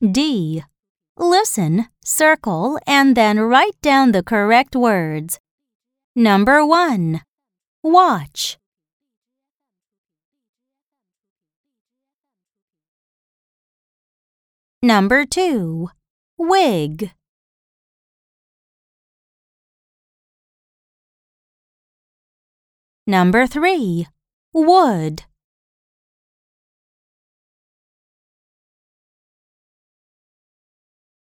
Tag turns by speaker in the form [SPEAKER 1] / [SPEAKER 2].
[SPEAKER 1] D. Listen, circle, and then write down the correct words. Number 1. Watch. Number 2. Wig. Number 3. Wood.